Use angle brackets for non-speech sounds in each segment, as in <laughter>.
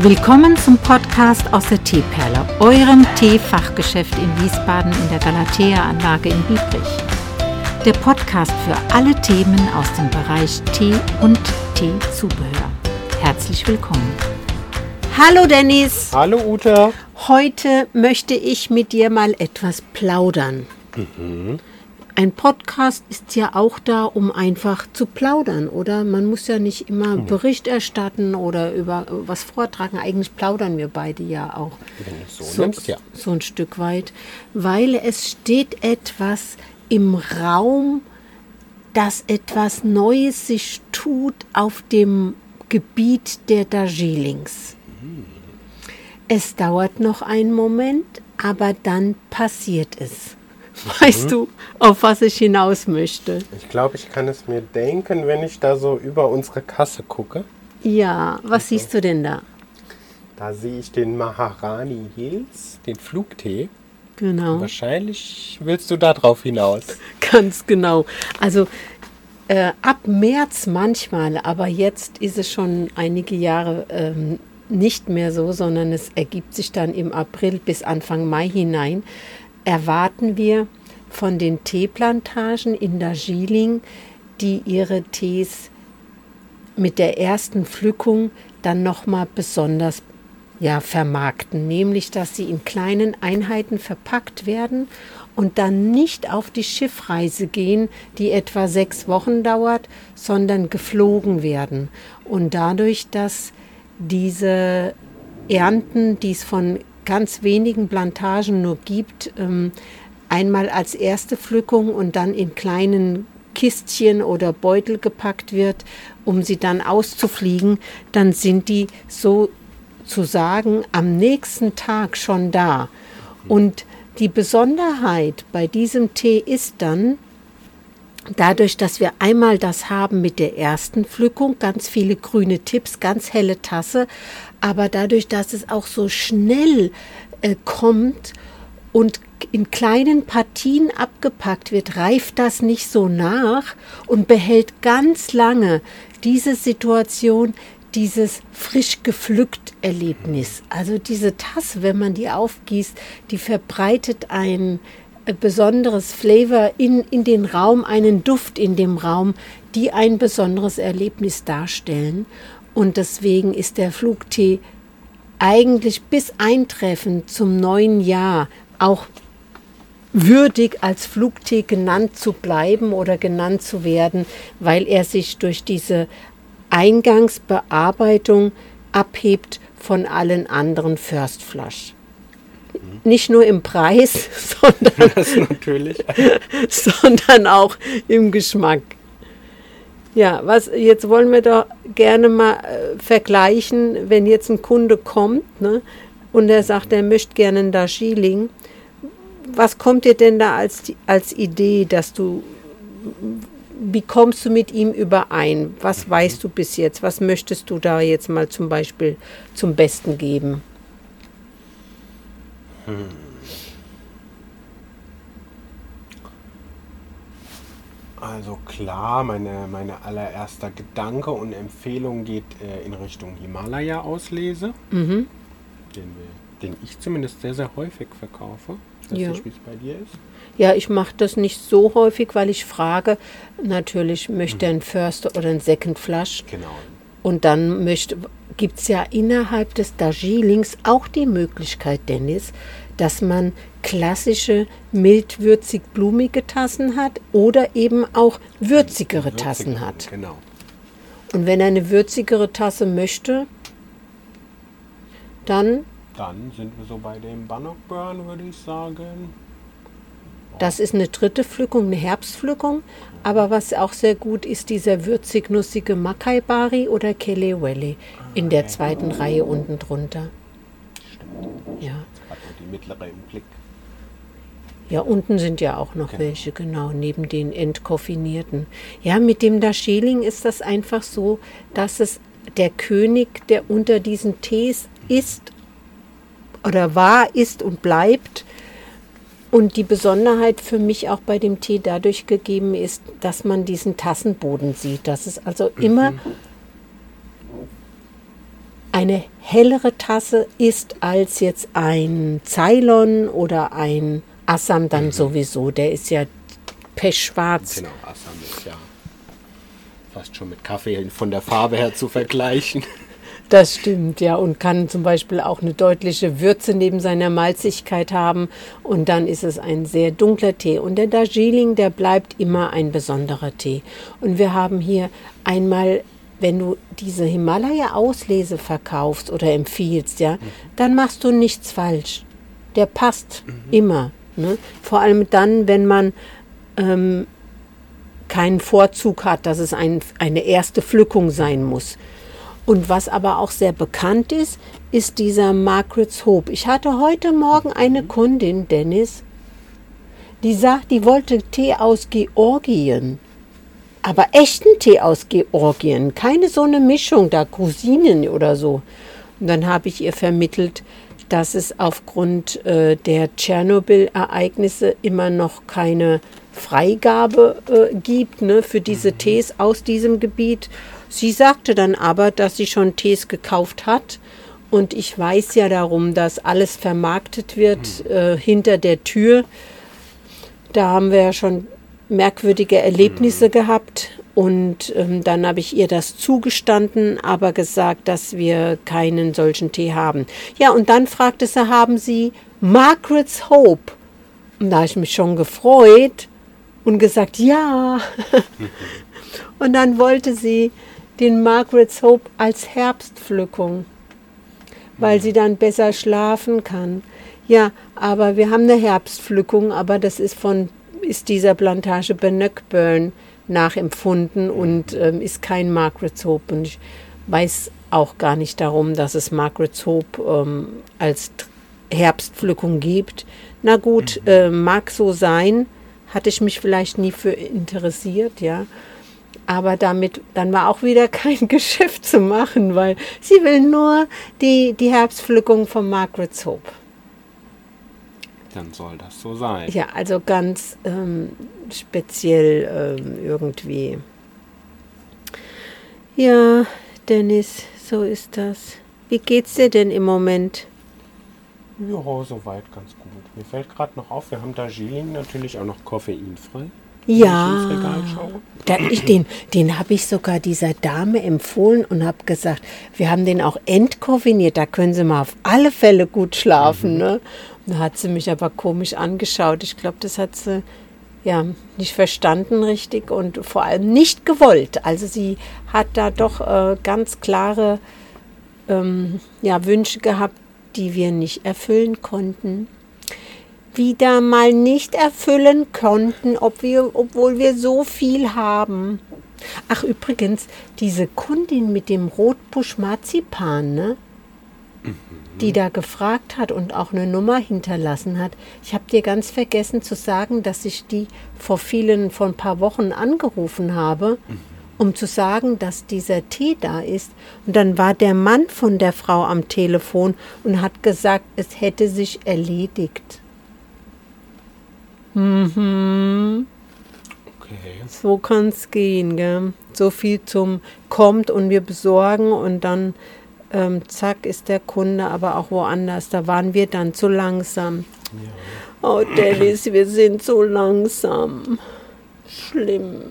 Willkommen zum Podcast aus der Teeperle, eurem Teefachgeschäft in Wiesbaden in der Galatea-Anlage in Biebrich. Der Podcast für alle Themen aus dem Bereich Tee und Teezubehör. Herzlich willkommen. Hallo Dennis. Hallo Uta. Heute möchte ich mit dir mal etwas plaudern. Mhm. Ein Podcast ist ja auch da, um einfach zu plaudern, oder? Man muss ja nicht immer Bericht erstatten oder über was vortragen. Eigentlich plaudern wir beide ja auch. Es so, nimmst, ja. so ein Stück weit, weil es steht etwas im Raum, dass etwas Neues sich tut auf dem Gebiet der Darjeelings. Es dauert noch einen Moment, aber dann passiert es. <laughs> Weißt du, auf was ich hinaus möchte? Ich glaube, ich kann es mir denken, wenn ich da so über unsere Kasse gucke. Ja, was siehst du denn da? Da sehe ich den Maharani Hills, den Flugtee. Genau. Wahrscheinlich willst du da drauf hinaus. <laughs> Ganz genau. Also äh, ab März manchmal, aber jetzt ist es schon einige Jahre ähm, nicht mehr so, sondern es ergibt sich dann im April bis Anfang Mai hinein, erwarten wir von den Teeplantagen in Darjeeling, die ihre Tees mit der ersten Pflückung dann nochmal besonders ja, vermarkten, nämlich dass sie in kleinen Einheiten verpackt werden und dann nicht auf die Schiffreise gehen, die etwa sechs Wochen dauert, sondern geflogen werden. Und dadurch, dass diese Ernten, die es von ganz wenigen Plantagen nur gibt, ähm, einmal als erste Pflückung und dann in kleinen Kistchen oder Beutel gepackt wird, um sie dann auszufliegen, dann sind die sozusagen am nächsten Tag schon da. Und die Besonderheit bei diesem Tee ist dann, dadurch, dass wir einmal das haben mit der ersten Pflückung, ganz viele grüne Tipps, ganz helle Tasse, aber dadurch, dass es auch so schnell äh, kommt und in kleinen Partien abgepackt wird, reift das nicht so nach und behält ganz lange diese Situation, dieses frisch gepflückt Erlebnis. Also diese Tasse, wenn man die aufgießt, die verbreitet ein äh, besonderes Flavor in, in den Raum, einen Duft in dem Raum, die ein besonderes Erlebnis darstellen. Und deswegen ist der Flugtee eigentlich bis Eintreffen zum neuen Jahr auch würdig als Flugtee genannt zu bleiben oder genannt zu werden, weil er sich durch diese Eingangsbearbeitung abhebt von allen anderen First Flush. Nicht nur im Preis, <laughs> sondern, <laughs> sondern auch im Geschmack. Ja, was jetzt wollen wir doch gerne mal äh, vergleichen, wenn jetzt ein Kunde kommt ne, und er sagt, er möchte gerne ein Darjeeling. Was kommt dir denn da als, als Idee, dass du, wie kommst du mit ihm überein? Was weißt du bis jetzt? Was möchtest du da jetzt mal zum Beispiel zum Besten geben? Hm. Also klar, meine, meine allererster Gedanke und Empfehlung geht äh, in Richtung Himalaya-Auslese, Mhm. den, wir- den ich zumindest sehr, sehr häufig verkaufe. Ja. nicht, wie es bei dir ist. Ja, ich mache das nicht so häufig, weil ich frage, natürlich möchte er ein First oder ein Second Flush. Genau. Und dann gibt es ja innerhalb des Darjeelings auch die Möglichkeit, Dennis, dass man klassische mildwürzig-blumige Tassen hat oder eben auch würzigere Tassen Würzig- hat. Genau. Und wenn er eine würzigere Tasse möchte, dann, Dann sind wir so bei dem Bannock Burn, würde ich sagen. Das ist eine dritte Pflückung, eine Herbstpflückung. Aber was auch sehr gut ist, dieser würzig-nussige Makai Bari oder Kelewele in der zweiten Reihe unten drunter. Ja. Hat die mittlere im Blick. Ja, unten sind ja auch noch Genau. welche, genau, neben den entkoffinierten. Ja, mit dem Darjeeling ist das einfach so, dass es der König, der unter diesen Tees ist oder war, ist und bleibt. Und die Besonderheit für mich auch bei dem Tee dadurch gegeben ist, dass man diesen Tassenboden sieht. Dass es also immer eine hellere Tasse ist als jetzt ein Ceylon oder ein Assam dann sowieso. Der ist ja pechschwarz. Genau, Assam ist ja fast schon mit Kaffee von der Farbe her zu vergleichen. Das stimmt, ja, und kann zum Beispiel auch eine deutliche Würze neben seiner Malzigkeit haben. Und dann ist es ein sehr dunkler Tee. Und der Darjeeling, der bleibt immer ein besonderer Tee. Und wir haben hier einmal, wenn du diese Himalaya-Auslese verkaufst oder empfiehlst, ja, dann machst du nichts falsch. Der passt immer. Ne? Vor allem dann, wenn man ähm, keinen Vorzug hat, dass es ein, eine erste Pflückung sein muss. Und was aber auch sehr bekannt ist, ist dieser Margaret's Hope. Ich hatte heute Morgen eine Kundin, Dennis, die sagt, die wollte Tee aus Georgien. Aber echten Tee aus Georgien, keine so eine Mischung da, Cousinen oder so. Und dann habe ich ihr vermittelt, dass es aufgrund äh, der Tschernobyl-Ereignisse immer noch keine Freigabe äh, gibt ne, für diese Tees aus diesem Gebiet. Sie sagte dann aber, dass sie schon Tees gekauft hat. Und ich weiß ja darum, dass alles vermarktet wird äh, hinter der Tür. Da haben wir ja schon merkwürdige Erlebnisse gehabt. Und ähm, dann habe ich ihr das zugestanden, aber gesagt, dass wir keinen solchen Tee haben. Ja, und dann fragte sie, haben Sie Margaret's Hope? Und da habe ich mich schon gefreut und gesagt, ja. <laughs> und dann wollte sie den Margaret's Hope als Herbstpflückung, weil sie dann besser schlafen kann. Ja, aber wir haben eine Herbstpflückung, aber das ist von ist dieser Plantage Bannockburn nachempfunden und ähm, ist kein Margaret's Hope. Und ich weiß auch gar nicht darum, dass es Margaret's Hope ähm, als Herbstpflückung gibt. Na gut, mhm. äh, mag so sein, hatte ich mich vielleicht nie für interessiert, ja. Aber damit, dann war auch wieder <laughs> kein Geschäft zu machen, weil sie will nur die, die Herbstpflückung von Margaret's Hope. Dann soll das so sein. Ja, also ganz ähm, speziell ähm, irgendwie. Ja, Dennis, so ist das. Wie geht's dir denn im Moment? Ja, soweit ganz gut. Mir fällt gerade noch auf, wir haben Darjeeling natürlich auch noch koffeinfrei. Ja, da, ich, den, den habe ich sogar dieser Dame empfohlen und habe gesagt, wir haben den auch entkoffiniert, da können Sie mal auf alle Fälle gut schlafen. Mhm. Ne? Da hat sie mich aber komisch angeschaut. Ich glaube, das hat sie ja nicht verstanden richtig und vor allem nicht gewollt. Also sie hat da doch äh, ganz klare ähm, ja, Wünsche gehabt, die wir nicht erfüllen konnten. Wieder mal nicht erfüllen konnten, ob wir, obwohl wir so viel haben. Ach übrigens, diese Kundin mit dem Rotbusch Marzipan, ne? die da gefragt hat und auch eine Nummer hinterlassen hat. Ich habe dir ganz vergessen zu sagen, dass ich die vor vielen, vor ein paar Wochen angerufen habe, um zu sagen, dass dieser Tee da ist. Und dann war der Mann von der Frau am Telefon und hat gesagt, es hätte sich erledigt. Mhm. Okay. So kann es gehen, gell? So viel zum kommt und wir besorgen und dann ähm, zack ist der Kunde aber auch woanders. Da waren wir dann zu langsam. Ja. Oh, Dennis, wir sind so langsam. Schlimm.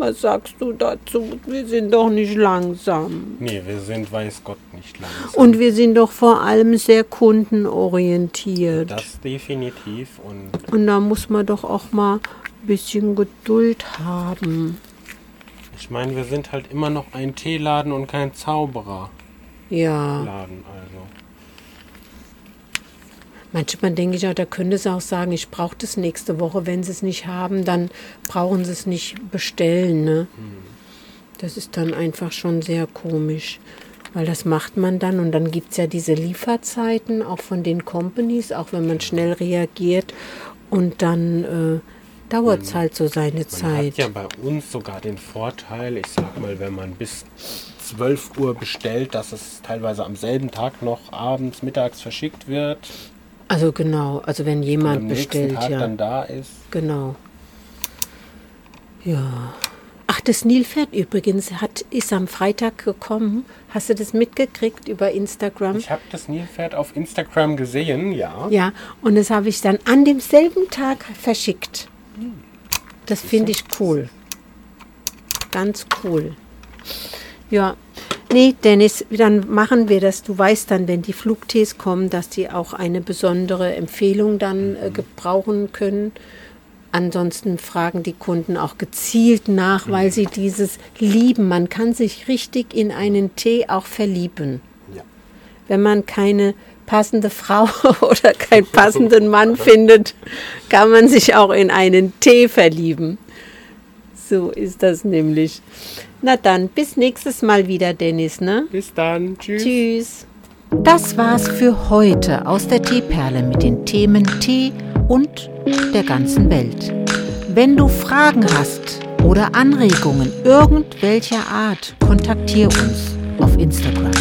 Was sagst du dazu? Wir sind doch nicht langsam. Nee, wir sind, weiß Gott, nicht langsam. Und wir sind doch vor allem sehr kundenorientiert. Das definitiv. Und, und da muss man doch auch mal ein bisschen Geduld haben. Ich meine, wir sind halt immer noch ein Teeladen und kein Zauberer. Ja. Laden, also. Manchmal denke ich auch, da könnte sie auch sagen, ich brauche das nächste Woche. Wenn sie es nicht haben, dann brauchen sie es nicht bestellen. Ne? Das ist dann einfach schon sehr komisch. Weil das macht man dann und dann gibt es ja diese Lieferzeiten auch von den Companies, auch wenn man schnell reagiert. Und dann äh, dauert es halt so seine man Zeit. Hat ja bei uns sogar den Vorteil, ich sag mal, wenn man bis 12 Uhr bestellt, dass es teilweise am selben Tag noch abends, mittags verschickt wird. Also genau, also wenn jemand bestellt, Tag ja. dann da ist. Genau. Ja. Ach, das Nilpferd übrigens hat, ist am Freitag gekommen. Hast du das mitgekriegt über Instagram? Ich habe das Nilpferd auf Instagram gesehen, ja. Ja, und das habe ich dann an demselben Tag verschickt. Das finde ich cool. Ganz cool. Ja, nee, Dennis, dann machen wir das. Du weißt dann, wenn die Flugtees kommen, dass die auch eine besondere Empfehlung dann äh, gebrauchen können. Ansonsten fragen die Kunden auch gezielt nach, weil sie dieses lieben. Man kann sich richtig in einen Tee auch verlieben. Ja. Wenn man keine passende Frau <laughs> oder keinen passenden Mann <laughs> findet, kann man sich auch in einen Tee verlieben. So ist das nämlich. Na dann, bis nächstes Mal wieder, Dennis, ne? Bis dann. Tschüss. Tschüss. Das war's für heute aus der Teeperle mit den Themen Tee und der ganzen Welt. Wenn du Fragen hast oder Anregungen irgendwelcher Art, kontaktiere uns auf Instagram.